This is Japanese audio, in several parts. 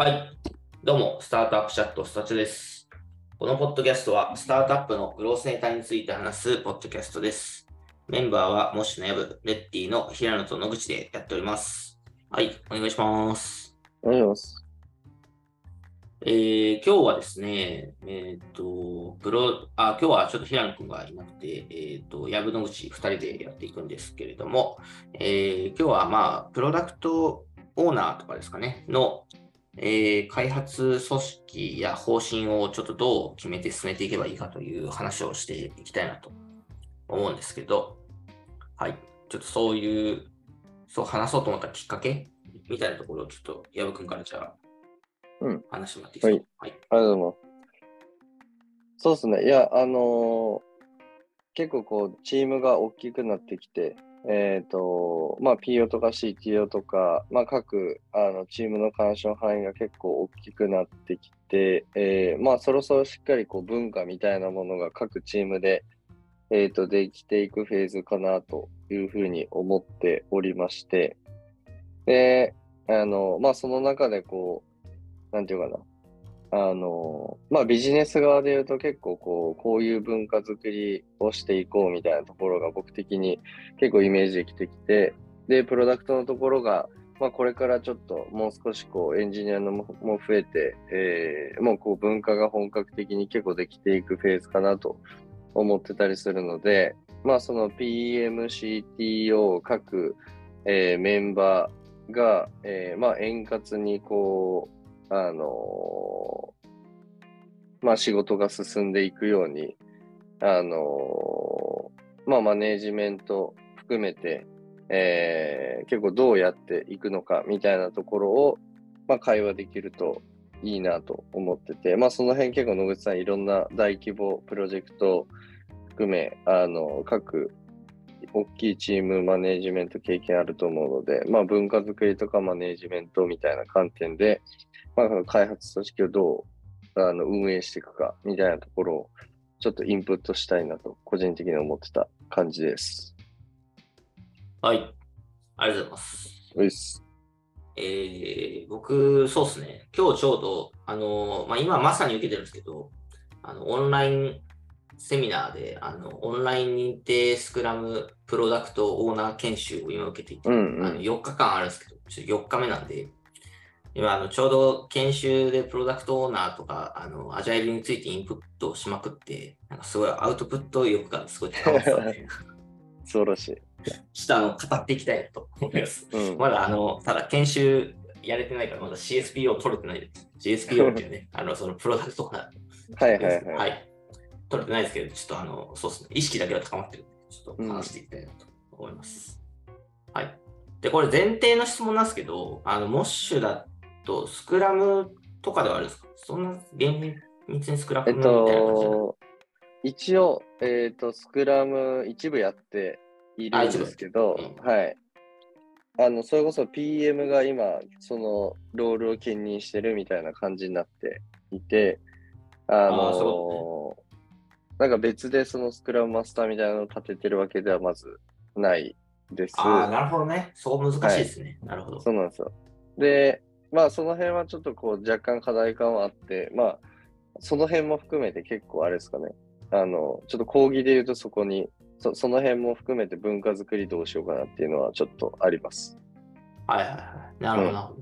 はい。どうも、スタートアップチャット、スタチャです。このポッドキャストは、スタートアップのグロースネタについて話すポッドキャストです。メンバーは、モッシュのヤブ、レッティの平野と野口でやっております。はい、お願いします。お願いします。えー、今日はですね、えっ、と、プロ、あ、今日はちょっと平野くんがいなくて、えっ、と、ヤブ野口2人でやっていくんですけれども、えー、今日はまあ、プロダクトオーナーとかですかね、の、えー開発組織や方針をちょっとどう決めて進めていけばいいかという話をしていきたいなと思うんですけど、はい。ちょっとそういう、そう話そうと思ったきっかけみたいなところをちょっと矢部君からじゃあ、うん話してもらっていいですか？はい。ありがとうございます。そうですね。いや、あのー結構こう、チームが大きくなってきて、えっ、と、まあ、PO とか CTO とか、まあ、各あのチームの干渉範囲が結構大きくなってきて、えーまあ、そろそろしっかりこう文化みたいなものが各チームで、えっ、と、できていくフェーズかなというふうに思っておりまして、で、あの、まあ、その中でこう、なんていうかな、あの、まあビジネス側で言うと結構こう、こういう文化づくりをしていこうみたいなところが僕的に結構イメージできてきて、で、プロダクトのところが、まあこれからちょっともう少しこうエンジニアのもも増えて、えーもうこう文化が本格的に結構できていくフェーズかなと思ってたりするので、まあその PM、CTO 各、えーメンバーが、えーまあ円滑にこう、あのまあ仕事が進んでいくように、あのまあマネージメント含めて、えー結構どうやっていくのかみたいなところを、まあ会話できるといいなと思ってて、まあその辺結構野口さんいろんな大規模プロジェクト含め、あの、各大きいチームマネージメント経験あると思うので、まあ文化づくりとかマネージメントみたいな観点で、まあ、開発組織をどうあの運営していくかみたいなところをちょっとインプットしたいなと個人的に思ってた感じです。はい。ありがとうございます。ういっす。えー僕、そうですね。今日ちょうど、あの、まあ、今まさに受けてるんですけど、あの、オンラインセミナーで、あの、オンライン認定スクラムプロダクトオーナー研修を今受けていて、うんうんあの4日間あるんですけど、ちょっと4日目なんで、今、あの、ちょうど研修でプロダクトオーナーとか、あの、アジャイルについてインプットしまくって、なんかすごいアウトプット欲がすごい高まってたんで、素晴らしい。ちょっとあの、語っていきたいなと思います。うん。まだあの、ただ研修やれてないから、まだ CSPO 取れてないです。CSPO っていうね、あの、そのプロダクトかはいはいはい。はい。取れてないですけど、ちょっとあの、そうですね、意識だけは高まってる。んで、ちょっと話していきたいなと思います。はい。で、これ前提の質問なんですけど、あの、モッシュだと、スクラムとかではあるんですか？そんな厳密にスクラムえっみたいな感じじゃない？と、一応、えっ、と、スクラム一部やっているんですけど、あ一部。はい。あの、それこそ PM が今、そのロールを兼任してるみたいな感じになっていて、あのあーそなんか別でそのスクラムマスターみたいなのを立ててるわけではまずないです。ああ、なるほどね。そう難しいですね。なるほど。そうなんですよ。で、まあその辺はちょっとこう若干課題感はあって、まあその辺も含めて結構あれですかね。あの、ちょっと講義で言うとそこに、そその辺も含めて文化づくりどうしようかなっていうのはちょっとあります。はいはいはい。なるほど、うんなるほど。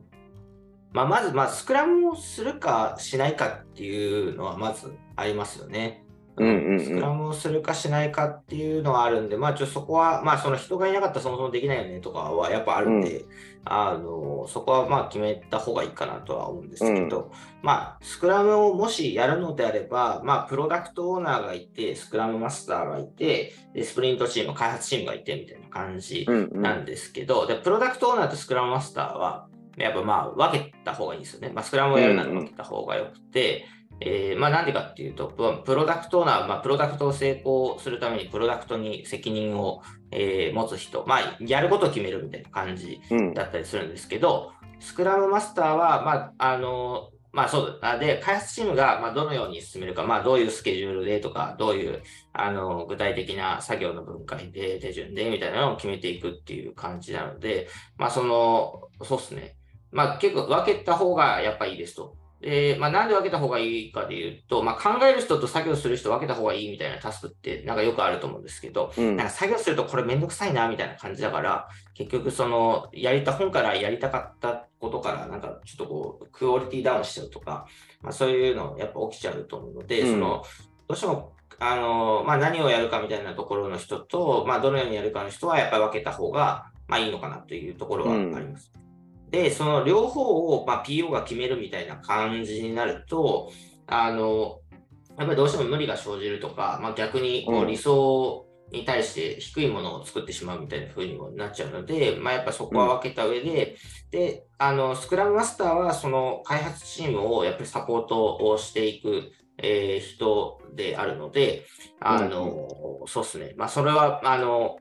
まあ、まず、まあ、スクラムをするかしないかっていうのはまずありますよね。うんうんうんスクラムをするかしないかっていうのはあるんで、まあ、ちょそこは、まあ、その人がいなかったらそもそもできないよねとかはやっぱあるんで、あのそこはまあ決めた方がいいかなとは思うんですけど、まあ、スクラムをもしやるのであれば、まあ、プロダクトオーナーがいて、スクラムマスターがいて、でスプリントチーム、開発チームがいてみたいな感じうんうん。なんですけど、でプロダクトオーナーとスクラムマスターは、やっぱまあ分けた方がいいんですよね。まあ、スクラムをやるなら分けた方がよくて、えーまあなんでかっていうと、ププロダクトオーナーは、まあ、プロダクトを成功するためにプロダクトに責任を、えー持つ人、まあやることを決めるみたいな感じうんだったりするんですけど、スクラムマスターは、まあ、あの、まあそうだ。で、開発チームがまあどのように進めるか、まあどういうスケジュールでとか、どういうあの具体的な作業の分解で、手順でみたいなのを決めていくっていう感じなので、まあその、そうですね。まあ結構分けた方がやっぱいいですと。で、まあなんで分けた方がいいかで言うと、まあ考える人と作業する人分けた方がいいみたいなタスクってなんかよくあると思うんですけど、うんなんか作業するとこれめんどくさいなみたいな感じだから、結局そのやりた本からやりたかったことからなんかちょっとこうクオリティダウンしちゃうとか、まあそういうのやっぱ起きちゃうと思うので、うんそのどうしてもあの、まあ、何をやるかみたいなところの人と、まあ、どのようにやるかの人はやっぱり分けた方が、まあ、いいのかなというところはあります。で、その両方を、まあ、PO が決めるみたいな感じになると、あの、やっぱりどうしても無理が生じるとか、まあ、逆にこううん。理想に対して低いものを作ってしまうみたいな風にもなっちゃうので、まあ、やっぱそこは分けた上で、で、あの、スクラムマスターはその開発チームをやっぱりサポートをしていく、えー人であるので、あの、そうですね。まあ、それは、あの、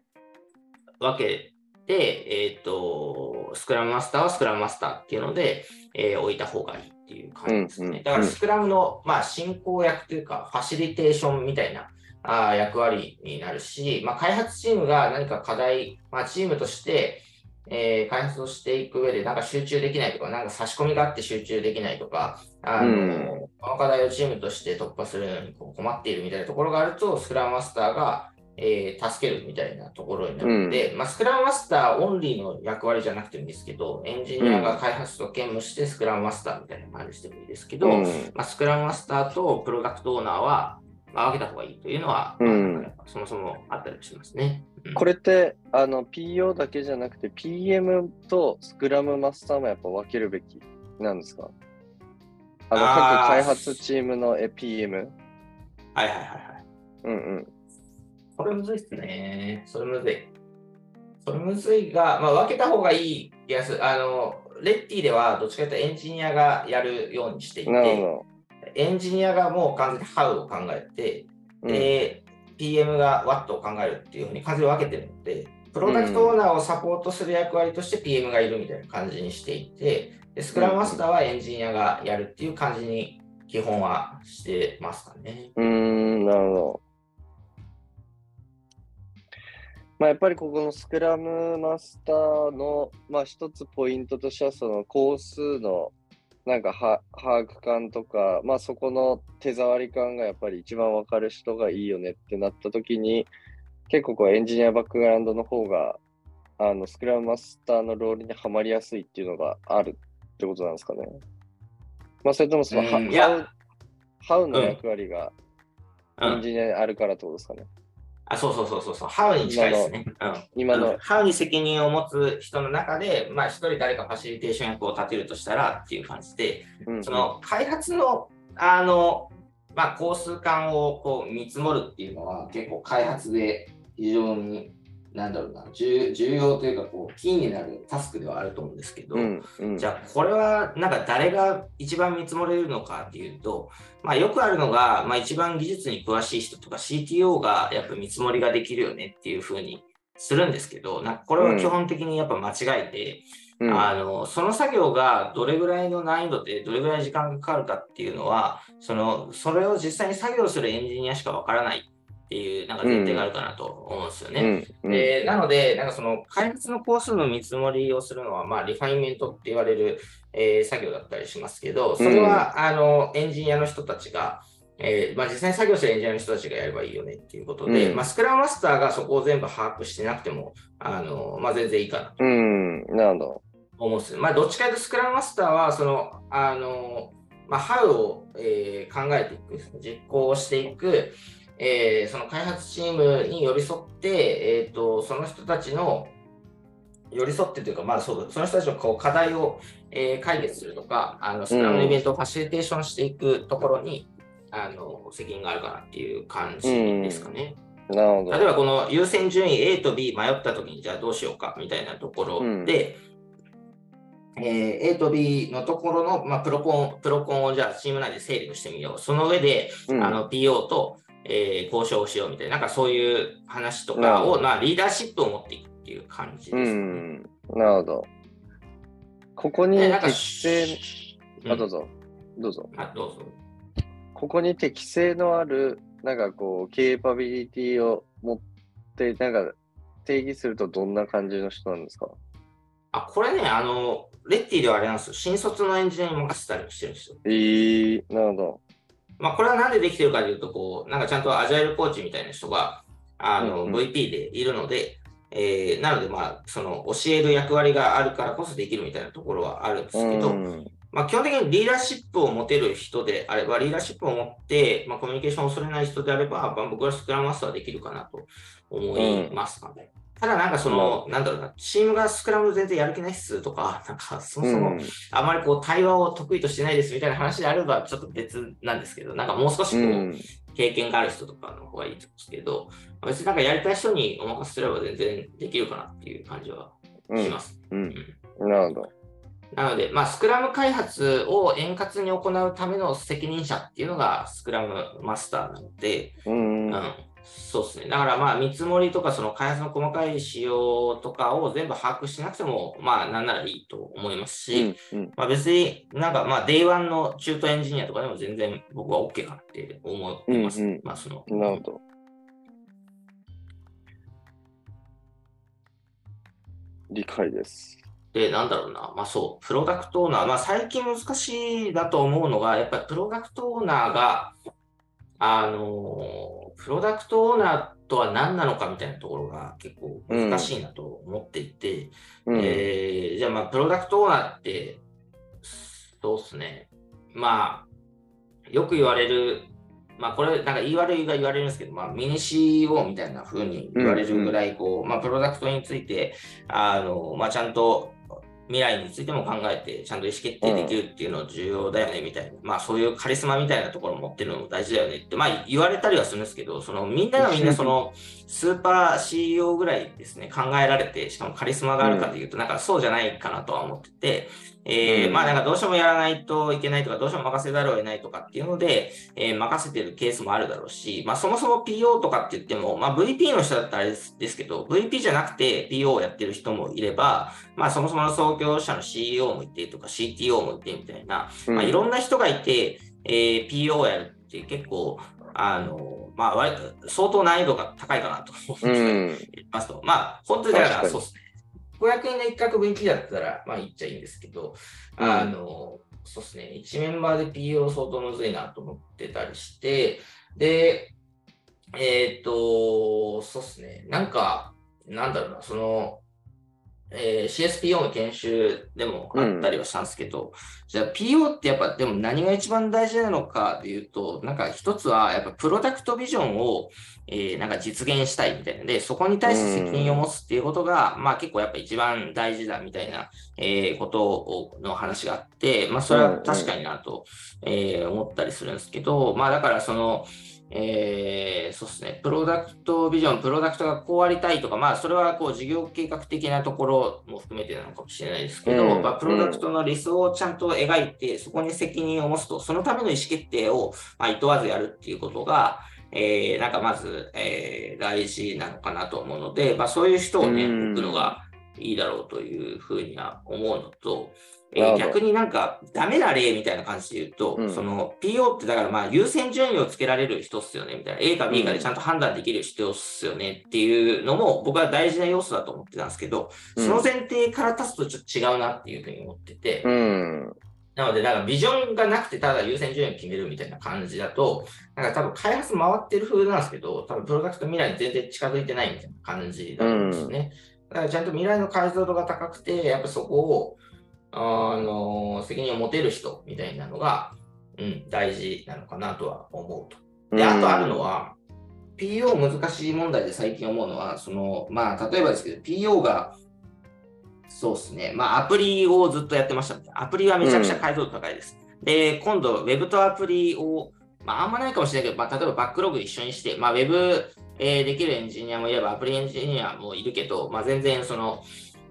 分けて、えっ、と、スクラムマスターはスクラムマスターっていうので、えー置いた方がいいっていう感じですね。だから、スクラムの、まあ、進行役というか、ファシリテーションみたいな、あー役割になるし、まあ、開発チームが何か課題、まあ、チームとして、えー開発をしていく上で、なんか集中できないとか、なんか差し込みがあって集中できないとか、あのうんこの課題をチームとして突破するのにこう困っているみたいなところがあると、スクラムマスターが、えー助けるみたいなところになるので、まあ、スクラムマスターオンリーの役割じゃなくてもいいですけど、エンジニアが開発と兼務してスクラムマスターみたいな感じでもいいですけど、うんまあ、スクラムマスターとプロダクトオーナーは、まあ、分けた方がいいというのは、うんそもそもあったりしますね。うんこれってあの PO だけじゃなくて PM とスクラムマスターもやっぱ分けるべきなんですか？あの各開発チームのえ PM。はいはいはいはい。うんうん。これむずいっすね。それむずい。それむずいが、まあ、分けた方がいい気がする。あの、レッティではどっちかというとエンジニアがやるようにしていて、ほエンジニアがもう完全に How を考えて、ど。で、PM が What を考えるっていうふうに完全に分けてるので、プロダクトオーナーをサポートする役割として PM がいるみたいな感じにしていて、でスクラムマスターはエンジニアがやるっていう感じに基本はしてますかね。うん、うーんなるほど。まあ、やっぱりここのスクラムマスターの、まあ、一つポイントとしては、その工数のなんかは把握感とか、まあ、そこの手触り感がやっぱり一番わかる人がいいよねってなった時に、結構こうエンジニアバックグラウンドの方が、あのスクラムマスターのロールにはまりやすいっていうのがあるってことなんですかね。まあ、それともその、ハウハウの役割がうんエンジニアにあるからってことですかね。あ、そうそうそうそうそう、ハウに近いですね。うん。今の。うん。ハウに責任を持つ人の中で、まあ、一人誰かファシリテーション役を立てるとしたらっていう感じで、うん。その開発の、あの、まあ、工数感をこう見積もるっていうのは結構開発で非常に、なんだろうな、重重要というか、こう、キーになるタスクではあると思うんですけど、うんうん。じゃあこれはなんか誰が一番見積もれるのかっていうと、まあ、よくあるのが、まあ、一番技術に詳しい人とか CTO がやっぱ見積もりができるよねっていうふうにするんですけど、なんかこれは基本的にやっぱ間違えて、うん。あのその作業がどれぐらいの難易度でどれぐらい時間がかかるかっていうのはそのそれを実際に作業するエンジニアしかわからないっていうなんか前提があるかなと思うんですよね。うんうんでなので、なんかその開発の工数の見積もりをするのは、まあ、リファインメントって言われる、えー作業だったりしますけど、それは、あのエンジニアの人たちが、えーまあ、実際に作業するエンジニアの人たちがやればいいよねっていうことで、うんまあ、スクラムマスターがそこを全部把握してなくても、あのまあ、全然いいかなとうん、なるほど。思うんです。まあ、どっちかというと、スクラムマスターは、その、あの、まあ、How を、えー考えていく、実行していく、えーその開発チームに寄り添って、えー、とその人たちの寄り添ってというか、まあ、そうだその人たちのこう課題を、えー解決するとか、あのスクラムのイベントをファシリテーションしていくところに、あの責任があるかなっていう感じですかね。なるほど。例えばこの優先順位 A と B 迷った時にじゃあどうしようかみたいなところで、えー A と B のところの、まあ、プロコンプロコンをじゃあチーム内で整理をしてみよう。その上で、うんあの PO と、えー交渉をしようみたいな、なんかそういう話とかを、まあ、リーダーシップを持っていくっていう感じうですかね。ん、なるほど。ここに適正、うんあ、どうぞ、どうぞ。あどうぞ。ここに適性のある、なんかこう、ケーパビリティを持って、なんか定義するとどんな感じの人なんですか？あ、これね、あの、レッティではあれなんですよ。新卒のエンジニアに任せたりもしてるんですよ。えー、なるほど。まあ、これはなんでできてるかというと、こう、なんかちゃんとアジャイルコーチみたいな人が、あの、うんうん VP でいるので、えーなので、まあ、その、教える役割があるからこそできるみたいなところはあるんですけど、うんまあ、基本的にリーダーシップを持てる人であれば、リーダーシップを持って、まあ、コミュニケーションを恐れない人であれば、まあ、僕はスクラムマスターできるかなと思いますので。ただ、なんかその、なんだろうな、チームがスクラム全然やる気ないっすとか、なんか、そもそも、あまりこう対話を得意としてないですみたいな話であればちょっと別なんですけど、なんかもう少しこう、うん。経験がある人とかの方がいいんですけど、別になんかやりたい人にお任せすれば全然できるかなっていう感じはうんします。うん。うん。なるほど。なので、まあ、スクラム開発を円滑に行うための責任者っていうのがスクラムマスターなので、うん。うん、そうですね。だからまあ見積もりとかその開発の細かい仕様とかを全部把握しなくても、まあなんならいいと思いますし、うんまあ別になんかまあ Day1 の中途エンジニアとかでも全然僕は OK かなって思ってます。うんうんまあそのうん。なるほど。理解です。で、なんだろうな、まあそう、プロダクトオーナー、まあ最近難しいだと思うのが、やっぱりプロダクトオーナーが、あの、プロダクトオーナーとは何なのかみたいなところが結構難しいなと思っていて、うん。えーじゃあまあプロダクトオーナーって、そうっすね、まあ、よく言われる、まあこれ、なんか言い悪いが言われるんですけど、まあミニ CEO みたいな風に言われるぐらい、こう、まあプロダクトについて、あの、まあちゃんと未来についても考えて、ちゃんと意思決定できるっていうの重要だよねみたいな、まあそういうカリスマみたいなところを持ってるのも大事だよねって、まあ言われたりはするんですけど、そのみんながみんなそのスーパー CEO ぐらいですね、考えられて、しかもカリスマがあるかというと、なんかそうじゃないかなとは思ってて、えーうんまあなんかどうしてもやらないといけないとか、どうしても任せざるを得ないとかっていうので、えー任せてるケースもあるだろうし、まあそもそも PO とかって言っても、まあ VP の人だったらあれですけど、VP じゃなくて PO をやってる人もいれば、まあそもそもの創業者の CEO もいてとか CTO もいてみたいな、まあ、いろんな人がいて、えー PO をやるって結構、あの、まあ割、相当難易度が高いかなと思。いますと。まあ、本当にだから、そうですね。500円の一角分岐だったら、まあ、言っちゃいいんですけど、あの、そうですね。1メンバーで PO 相当むずいなと思ってたりして、で、えっ、と、そうですね。なんか、なんだろうな、その、えー CSPO の研修でもあったりはしたんですけど、じゃあ PO ってやっぱでも何が一番大事なのかでいうと、なんか一つはやっぱプロダクトビジョンを、えーなんか実現したいみたいな。ので、そこに対して責任を持つっていうことが、まあ結構やっぱ一番大事だみたいな、えーことをの話があって、まあそれは確かになと、えー思ったりするんですけど、まあだからその、えーそうですね、プロダクトビジョン、プロダクトがこうありたいとか、まあ、それはこう事業計画的なところも含めてなのかもしれないですけど、うん。まあ、プロダクトの理想をちゃんと描いて、そこに責任を持つと、そのための意思決定を、まあ、厭わずやるっていうことが、えーなんかまず、えー大事なのかなと思うので、まあ、そういう人をね、うん。置くのがいいだろうというふうには思うのと、えー逆になんかダメな例みたいな感じで言うと、うん。その PO ってだからまあ優先順位をつけられる人っすよねみたいな。A か B かでちゃんと判断できる人っすよねっていうのも僕は大事な要素だと思ってたんですけど、うん。その前提から立つとちょっと違うなっていうふうに思ってて、うん。なので、なんかビジョンがなくてただ優先順位を決めるみたいな感じだと、なんか多分開発回ってる風なんですけど、多分プロダクト未来に全然近づいてないみたいな感じだと思うんですよね。だからちゃんと未来の解像度が高くて、やっぱそこを、あの、責任を持てる人みたいなのが、うん、大事なのかなとは思うと。で、あとあるのは、PO 難しい問題で最近思うのは、その、まあ、例えばですけど、PO が、そうですね、まあ、アプリをずっとやってましたみたいな。アプリはめちゃくちゃ解像度高いです。で、今度、Web とアプリを、まあ、あんまないかもしれないけど、まあ、例えばバックログ一緒にして、まあ、Web、えーできるエンジニアもいれば、アプリエンジニアもいるけど、まあ、全然その、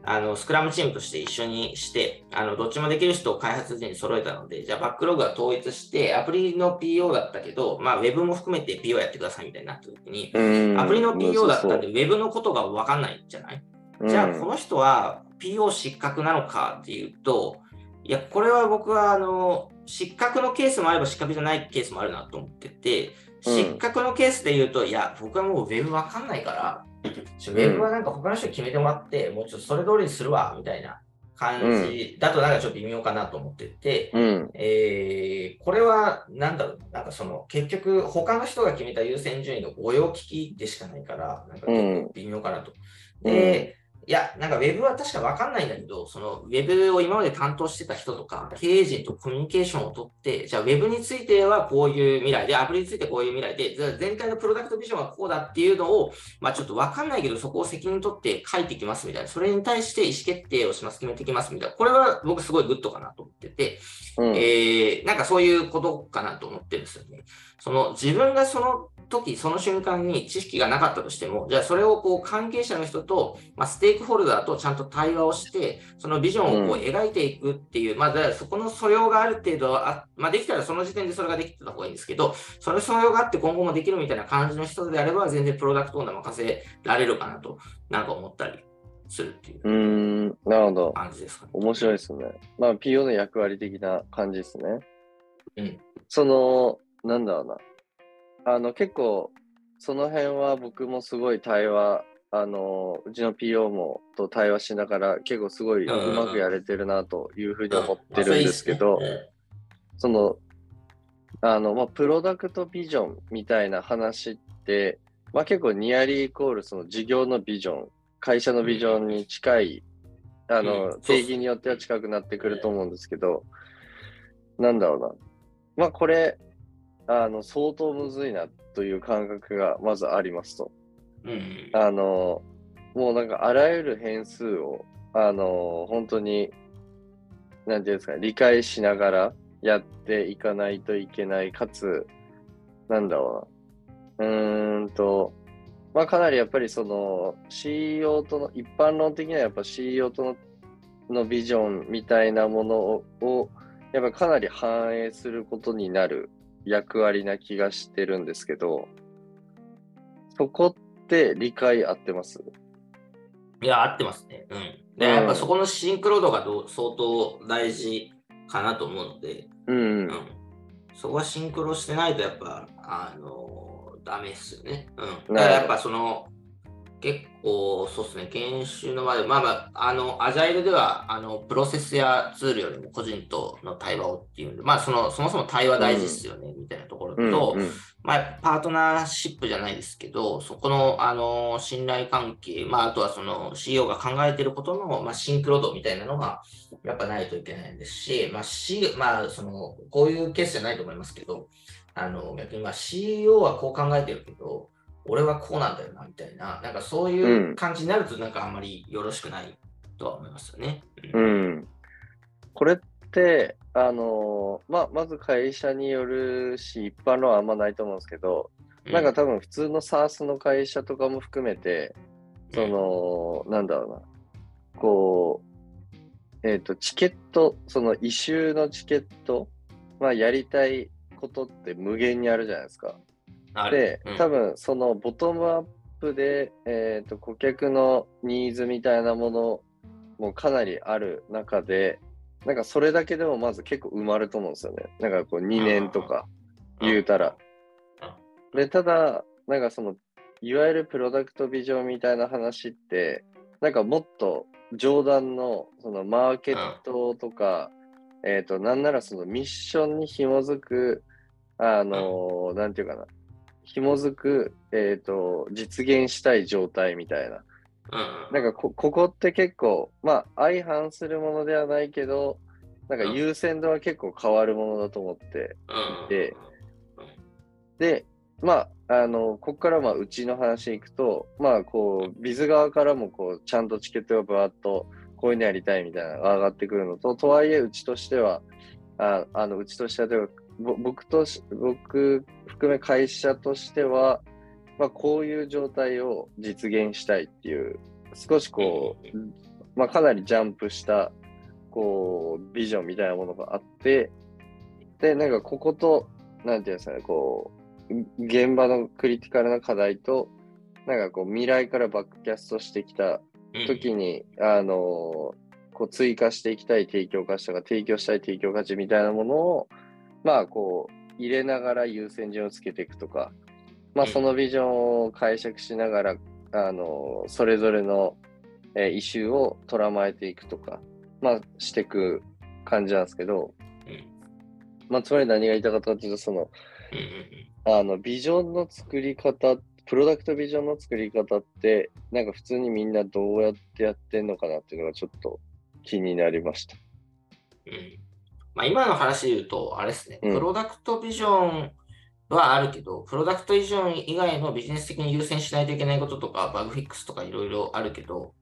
あの、スクラムチームとして一緒にして、あの、どっちもできる人を開発時に揃えたので、じゃあバックログは統一して、アプリの PO だったけど、まあ、Web も含めて PO やってくださいみたいになった時に、うん。アプリの PO だったんで、Web のことが分かんないんじゃない？じゃあ、この人は PO 失格なのかっていうと、いや、これは僕は、あの、失格のケースもあれば失格じゃないケースもあるなと思ってて、うん。失格のケースで言うと、いや、僕はもう Web わかんないから、ちょ Web はなんか他の人に決めてもらって、もうちょっとそれ通りにするわ、みたいな感じだとなんかちょっと微妙かなと思ってて、うん。えーこれはなんだろう、なんかその結局他の人が決めた優先順位の御用聞きでしかないから、なんか結構微妙かなと。うんで、いや、なんかウェブは確かわかんないんだけど、そのウェブを今まで担当してた人とか、経営陣とコミュニケーションを取って、じゃあウェブについてはこういう未来で、アプリについてこういう未来で、全体のプロダクトビジョンはこうだっていうのを、まあちょっとわかんないけど、そこを責任取って描いてきますみたいな、それに対して意思決定をします、決めてきますみたいな、これは僕すごいグッドかなと思ってて、うん。えーなんかそういうことかなと思ってるんですよね。その自分がその時、その瞬間に知識がなかったとしても、じゃあそれをこう関係者の人と、まあ、ステークホルダーとちゃんと対話をして、そのビジョンをこううん描いていくっていう、まあ、だからそこの素養がある程度あ、まあ、できたらその時点でそれができてた方がいいんですけど、その素養があって今後もできるみたいな感じの人であれば、全然プロダクトオーナー任せられるかなと、なんか思ったりするっていうう。なるほど。感じですかね。面白いですね。まあ、PO の役割的な感じですね。うん。その、なんだろうな。あの、結構、その辺は僕もすごい対話、あの、うちの PO もと対話しながら、結構すごいううんうん。まくやれてるなというふうに思っうんてるんですけどまあ、その、あの、まあ、プロダクトビジョンみたいな話って、まあ、結構ニアリーイコールその事業のビジョン、会社のビジョンに近い、あうんの、そうっす定義によっては近くなってくると思うんですけど、なんだろうな。まあ、これ、あの、相当むずいなという感覚がまずありますと。うんうんあの、もうなんかあらゆる変数を、あの、本当に、なんていうんですかね、理解しながらやっていかないといけない、かつ、なんだろうな。うーんと、まあかなりやっぱりその CEO との、一般論的にはやっぱ CEO とののビジョンみたいなものを、をやっぱかなり反映することになる役割な気がしてるんですけど、そこって理解合ってます？いや、合ってますね。うん。で、うんやっぱそこのシンクロ度がどう相当大事かなと思うので、うんうん。そこはシンクロしてないと、やっぱ、あのダメですよね。うん。だからやっぱその、結構、そうですね、研修の場で、まあまあ、あの、アジャイルでは、あの、プロセスやツールよりも個人との対話をっていうんで、まあ、その、そもそも対話大事ですよね、みたいなところと、うんうん。まあ、パートナーシップじゃないですけど、そこの、あの信頼関係、まあ、あとはその CEO が考えていることの、まあ、シンクロ度みたいなのがやっぱないといけないですし、まあ C まあ、そのこういうケースじゃないと思いますけど、あの逆にまあ CEO はこう考えてるけど、俺はこうなんだよなみたいな、なんかそういう感じになると、なんかあんまりよろしくないとは思いますよね。ううんん。これって、あのまあ、まず会社によるし、一般論はあんまないと思うんですけど、なんか多分普通の SARS の会社とかも含めて、その、なんだろうな、こう、えっ、と、チケット、その異臭のチケット、まあ、やりたいことって無限にあるじゃないですか。で、うん。多分そのボトムアップで、えー、と顧客のニーズみたいなものもかなりある中で、なんかそれだけでもまず結構埋まると思うんですよね。なんかこう2年とか言うたら。で、ただ、なんかその、いわゆるプロダクトビジョンみたいな話って、なんかもっと上段のそのマーケットとか、えっ、と、なんならそのミッションに紐づく、あのーなんていうかな、紐づく、えっ、と、実現したい状態みたいな。うんなんかこ、ここって結構、まあ、相反するものではないけど、なんか優先度は結構変わるものだと思ってうんでで、まあ、あの、ここからまあ、うちの話に行くと、まあ、こう、ビズ側からも、こう、ちゃんとチケットがバーっと、こういうのやりたいみたいなのが上がってくるのと、とはいえ、うちとしては、ああの、うちとしては、例えばぼ僕とし、僕含め会社としては、まあ、こういう状態を実現したいっていう、少しこう、まあ、かなりジャンプした、こう、ビジョンみたいなものがあって、で、なんかここと、なんていうんですかね、こう、現場のクリティカルな課題と、なんかこう、未来からバックキャストしてきた時に、あのこう追加していきたい提供価値とか、提供したい提供価値みたいなものを、まあ、こう、入れながら優先順をつけていくとか、まあ、うん。そのビジョンを解釈しながら、あのそれぞれの、えーイシューを捉まえていくとか、まあ、していく感じなんですけど、うん。まあ、つまり何が言いたかったかというと、その、あの、ビジョンの作り方、プロダクトビジョンの作り方って、なんか普通にみんなどうやってやってんのかなっていうのがちょっと気になりました。うんまあ、今の話で言うと、あれですね、うん。プロダクトビジョンはあるけど、プロダクトビジョン以外のビジネス的に優先しないといけないこととか、バグフィックスとかいろいろあるけど、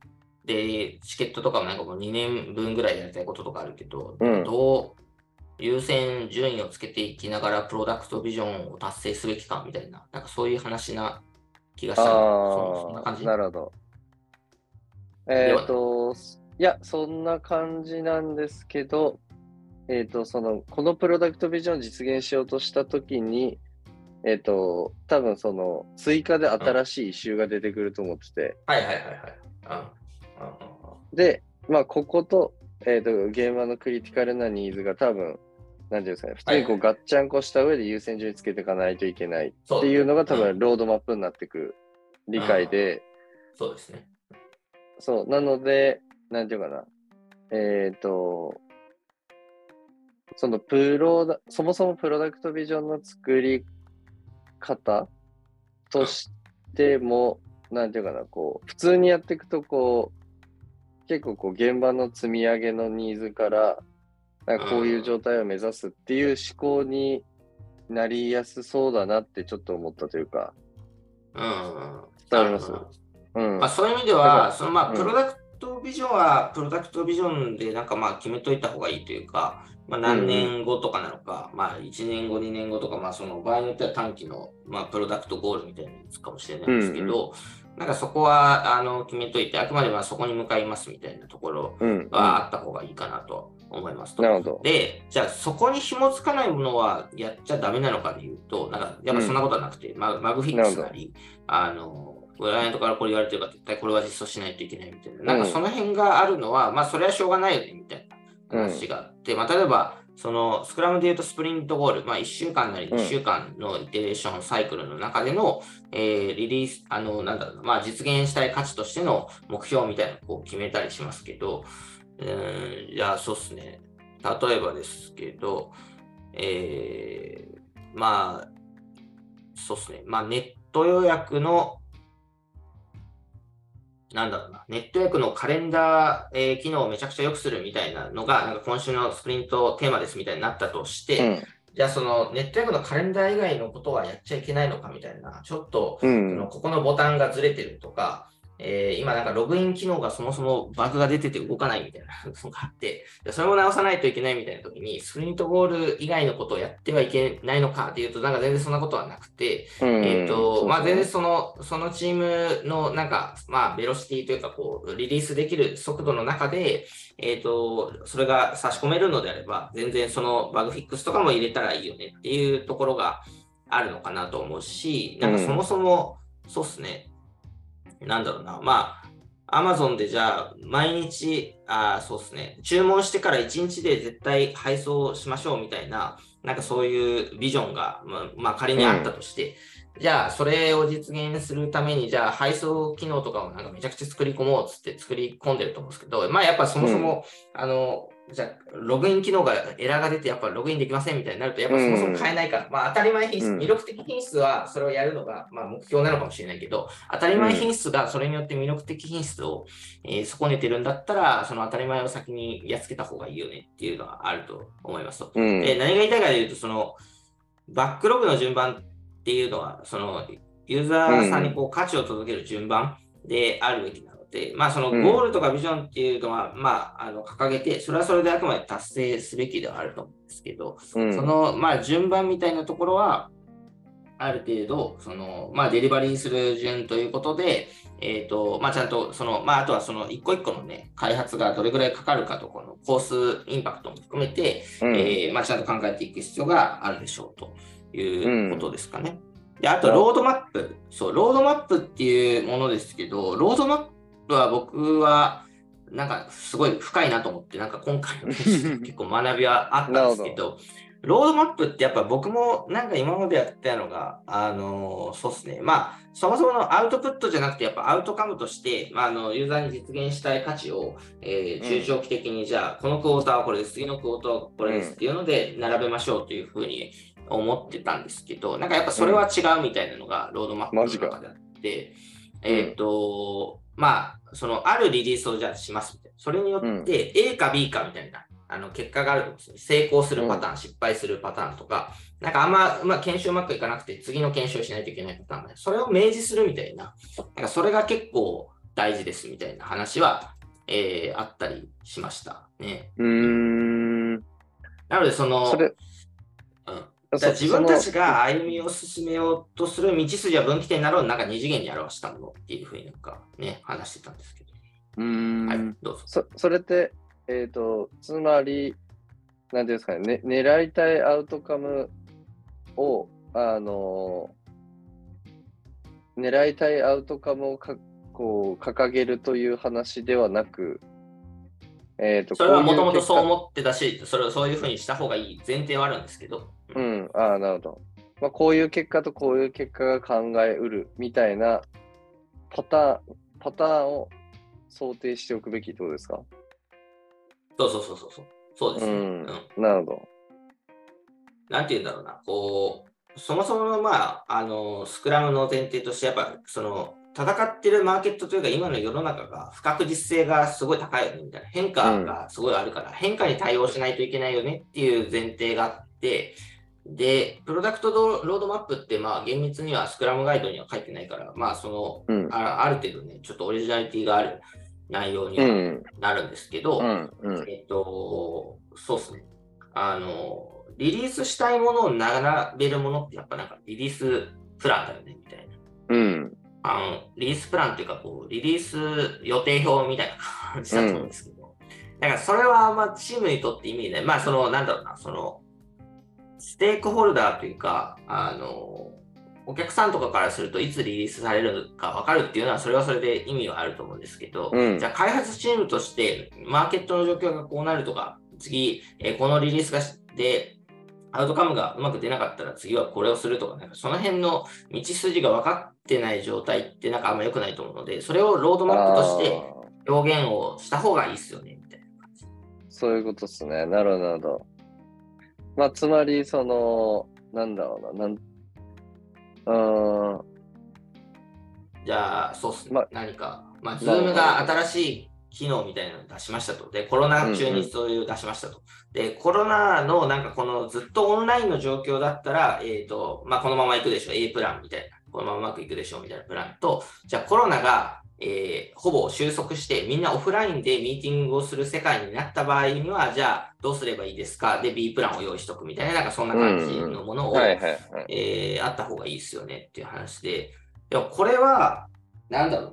で、チケットとかもなんかもう2年分ぐらいやりたいこととかあるけど、うん。どう優先順位をつけていきながらプロダクトビジョンを達成すべきかみたいな、なんかそういう話な気がしたの。そそんな感じ？なるほど。えっ、と、いや、そんな感じなんですけど、えっ、と、その、このプロダクトビジョンを実現しようとしたときに、えっ、と、多分その、追加で新しいイシューが出てくると思ってて、はいはいはいはい。で、まあ、ここと、えっ、と、現場のクリティカルなニーズが多分、なんていうんですかね、普通にこう、はいガッチャンコした上で優先順位つけていかないといけないっていうのが多分、うんロードマップになってくる理解で、そうですね。そう、なので、なんていうかな。えっ、と、そのプロダ、そもそもプロダクトビジョンの作り方としても、なんていうかな、こう、普通にやっていくと、こう、結構こう、現場の積み上げのニーズから、なんかこういう状態を目指すっていう思考になりやすそうだなってちょっと思ったというか、うんうん。伝わりますうん。まあ、そういう意味では、そのまあ、うんプロダクトビジョンは、プロダクトビジョンでなんかまあ決めといた方がいいというか、まあ、何年後とかなのか、まあ、1年後、2年後とか、まあ、その場合によっては短期の、まあ、プロダクトゴールみたいなやつかもしれないんですけど、なんかそこはあの決めといて、あくまでまあそこに向かいますみたいなところうん。うん。はあった方がいいかなと思いますと。なるほど。で、じゃあそこに紐づかないものはやっちゃダメなのかでいうと、なんかやっぱそんなことはなくて、まマグフィックスなり、あの、クライアントからこれ言われてるから絶対これは実装しないといけないみたいな、なんかその辺があるのは、まあそれはしょうがないよねみたいな話があって、まあ例えば、そのスクラムで言うとスプリントゴール、まあ1週間なり2週間のイテレーションサイクルの中での、えーリリース、あの、なんだろうな、まあ実現したい価値としての目標みたいなのをこう決めたりしますけど、うん、いや、そうっすね。例えばですけど、えー、まあ、そうっすね。まあ、ネット予約の、なんだろうな、ネット予約のカレンダー、えー機能をめちゃくちゃ良くするみたいなのが、なんか今週のスプリントテーマですみたいになったとして、じゃあそのネット予約のカレンダー以外のことはやっちゃいけないのかみたいな、ちょっと、うん。うんその。ここのボタンがずれてるとか、えー今なんかログイン機能がそもそもバグが出てて動かないみたいな のがあって、でそれも直さないといけないみたいな時に、スプリントゴール以外のことをやってはいけないのかっていうと、なんか全然そんなことはなくて、うんえっ、と、まあ全然そその、そのチームのなんか、まあベロシティというか、こう、リリースできる速度の中で、えっ、と、それが差し込めるのであれば、全然そのバグフィックスとかも入れたらいいよねっていうところがあるのかなと思うし、なんかそもそも、そうっすね、なんだろうな、まあ、アマゾンでじゃあ、毎日、あーそうですね、注文してから1日で絶対配送しましょうみたいな、なんかそういうビジョンが、まあ、まあ仮にあったとして、じゃあ、それを実現するために、じゃあ、配送機能とかをなんかめちゃくちゃ作り込もうっつって作り込んでると思うんですけど、まあ、やっぱそもそも、あの、じゃあ、ログイン機能がエラーが出て、やっぱログインできませんみたいになると、やっぱそもそも変えないから、まあ、当たり前品質、うん魅力的品質はそれをやるのが、まあ、目標なのかもしれないけど、当たり前品質がそれによって魅力的品質を、えー損ねてるんだったら、その当たり前を先にやっつけた方がいいよねっていうのはあると思いますと。うん。で何が言いたいかというと、そのバックログの順番っていうのは、そのユーザーさんにこう価値を届ける順番であるべきなまあそのゴールとかビジョンっていうのは、まああの掲げて、それはそれであくまで達成すべきではあると思うんですけど、うんそのまあ順番みたいなところは、ある程度、そのまあ、デリバリーする順ということで、えーとまあ、ちゃんとその、まあ、あとはその一個一個の、ね、開発がどれぐらいかかるかとこのコースインパクトも含めて、うんえーまあ、ちゃんと考えていく必要があるでしょうということですかね。であと、ロードマップ。そう、ロードマップっていうものですけど、ロードマップは僕は、なんかすごい深いなと思って、なんか今回の結構学びはあったんですけど、ロードマップってやっぱ僕もなんか今までやったのが、あのそうですね。まあ、そもそものアウトプットじゃなくて、やっぱアウトカムとして、まあ、あのユーザーに実現したい価値を、えー、中長期的に、じゃあ、このクォーターはこれです、次のクォーターはこれですっていうので、並べましょうというふうに思ってたんですけど、なんかやっぱそれは違うみたいなのが、ロードマップの中であって、えっ、ー、と、まあ、その、あるリリースをじゃあしますみたいな。それによって、A か B かみたいな、あの、結果があるんです成功するパターン、うん、失敗するパターンとか、なんかあんま、まあ、研修うまくいかなくて、次の研修をしないといけないパターンそれを明示するみたいな、なんかそれが結構大事ですみたいな話は、えー、あったりしましたね。うん。なので、その、それ自分たちが歩みを進めようとする道筋や分岐点などをなんか二次元に表したものっていうふうになんかね、話してたんですけど。うん。はい、どうぞ。そそれって、えっ、ー、と、つまり、なんていうんですかね、ね狙いたいアウトカムを、あの狙いたいアウトカムをかこう掲げるという話ではなく、えーと、それはもともとそう思ってたし、それをそういうふうにした方がいい前提はあるんですけど。うん、ああ、なるほど。まあ、こういう結果とこういう結果が考えうるみたいなパターン、パターンを想定しておくべきってことですか？そうそうそうそう。そうですね。うん、うん、なるほど。なんて言うんだろうな、こう、そもそもの、まあ、あの、スクラムの前提として、やっぱ、その、戦ってるマーケットというか、今の世の中が不確実性がすごい高いよね、みたいな。変化がすごいあるから、うん、変化に対応しないといけないよねっていう前提があって、で、プロダクトロードマップって、まあ、厳密にはスクラムガイドには書いてないから、まあ、その、うん、あある程度ね、ちょっとオリジナリティがある内容にはなるんですけど、うんうん、えっと、そうですね。あの、リリースしたいものを並べるものってやっぱなんかリリースプランだよねみたいな。うん。あの、リリースプランっていうかこう、リリース予定表みたいな感じだと思うんですけど、うん、だからそれはあんまチームにとって意味ない。まあその、なんだろうな、その、ステークホルダーというか、あの、お客さんとかからするといつリリースされるか分かるっていうのはそれはそれで意味はあると思うんですけど、うん、じゃあ開発チームとしてマーケットの状況がこうなるとか次、えー、このリリースがでアウトカムがうまく出なかったら次はこれをするとか、なんかその辺の道筋が分かってない状態ってなんかあんま良くないと思うので、それをロードマップとして表現をした方がいいですよね、みたいな感じ。そういうことですね。なるほど、なるほど。まあ、つまり、その、なんだろうな、なんうん。じゃあ、そうっすね。ま、何か、まあ、ズームが新しい機能みたいなのを出しましたと。で、コロナ中にそういう出しましたと。うんうん、で、コロナのなんかこのずっとオンラインの状況だったら、えっ、ー、と、まあ、このまま行くでしょう。A プランみたいな。このままうまくいくでしょうみたいなプランと、じゃあコロナが、えー、ほぼ収束して、みんなオフラインでミーティングをする世界になった場合には、じゃあどうすればいいですか？で、B プランを用意しとくみたいな、なんかそんな感じのものを、あった方がいいですよねっていう話で、でもこれは、なんだろう、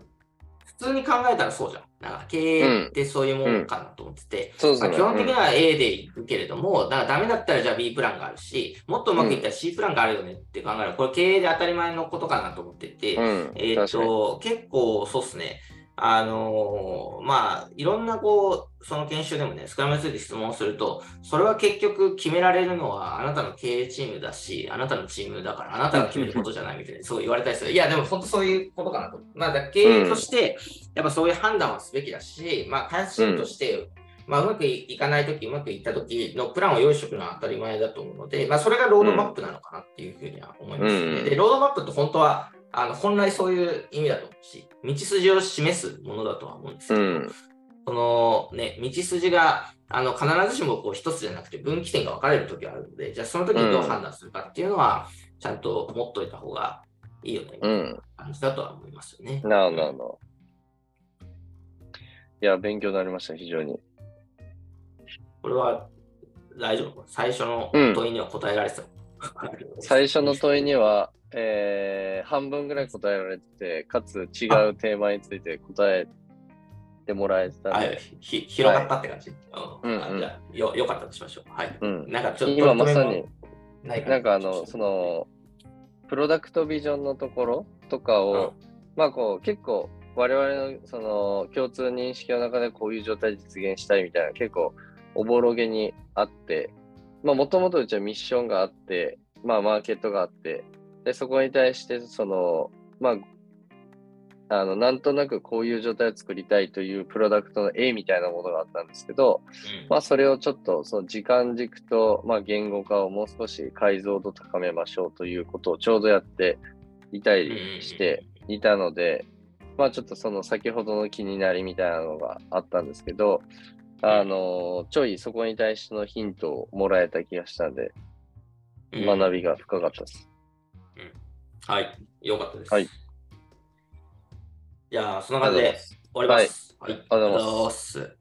普通に考えたらそうじゃん。なんか経営ってそういうものかなと思ってて、基本的には A でいくけれども、だからダメだったらじゃあ B プランがあるし、もっとうまくいったら C プランがあるよねって考えるこれ経営で当たり前のことかなと思ってて、うん、えっ、と、結構そうっすね。あのー、まあ、いろんなこう、その研修でもね、スクラムについて質問すると、それは結局決められるのはあなたの経営チームだし、あなたのチームだから、あなたが決めることじゃないみたいな、そう言われたりする。いや、でも本当そういうことかなと。まあ、経営として、やっぱそういう判断はすべきだし、まあ、開発チームとして、まあ、うまくいかないとき、うまくいったときのプランを用意しておくのは当たり前だと思うので、まあ、それがロードマップなのかなっていうふうには思いますね。で、ロードマップって本当は、あの本来そういう意味だと思うし、道筋を示すものだとは思うんですけど、うん、そのね、道筋があの必ずしもこう一つじゃなくて分岐点が分かれるときはあるので、じゃあその時にどう判断するかっていうのは、ちゃんと持っといた方がいいよね、みたいな感じだとは思いますよね。なるほど。いや、勉強になりました、非常に。これは大丈夫？最初の問いには答えられてた、うん、最初の問いには、えー、半分ぐらい答えられてて、かつ違うテーマについて答えてもらえてたで。ひ広がったって感じ、はい。うんうん、じゃよよかったとしましょう。はい。うん、なんかちょっと今まさに、なんかあの、その、プロダクトビジョンのところとかを、うん、まあこう、結構、我々のその共通認識の中でこういう状態で実現したいみたいな、結構おぼろげにあって、まあ、もともとうちはミッションがあって、まあ、マーケットがあって、で、そこに対して、その、まあ、あの、なんとなくこういう状態を作りたいというプロダクトの A みたいなものがあったんですけど、うん。まあ、それをちょっと、その時間軸と、まあ、言語化をもう少し解像度高めましょうということをちょうどやっていたりしていたので、まあ、ちょっとその先ほどの気になりみたいなのがあったんですけど、あの、ちょいそこに対してのヒントをもらえた気がしたんで、うん。学びが深かったです。はい、よかったです。はい。じゃあ、そんな感じで終わります。はい、ありがとうございます。